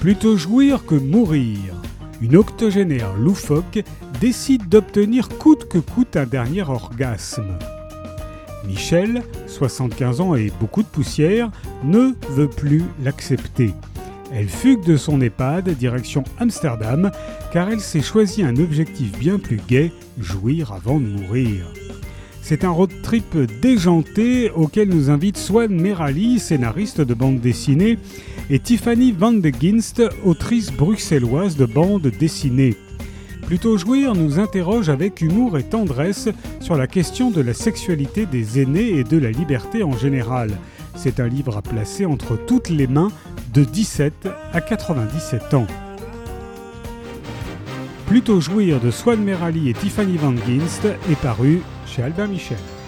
Plutôt jouir que mourir. Une octogénaire loufoque décide d'obtenir coûte que coûte un dernier orgasme. Michel, 75 ans et beaucoup de poussière, ne veut plus l'accepter. Elle fugue de son EHPAD direction Amsterdam car elle s'est choisi un objectif bien plus gai, jouir avant de mourir. C'est un road trip déjanté auquel nous invite Swan Merali, scénariste de bande dessinée, et Tiffany Van de Ginst, autrice bruxelloise de bande dessinée. Plutôt jouir nous interroge avec humour et tendresse sur la question de la sexualité des aînés et de la liberté en général. C'est un livre à placer entre toutes les mains de 17 à 97 ans. Plutôt jouir de Swan Merali et Tiffany Van Ginst est paru chez Albin Michel.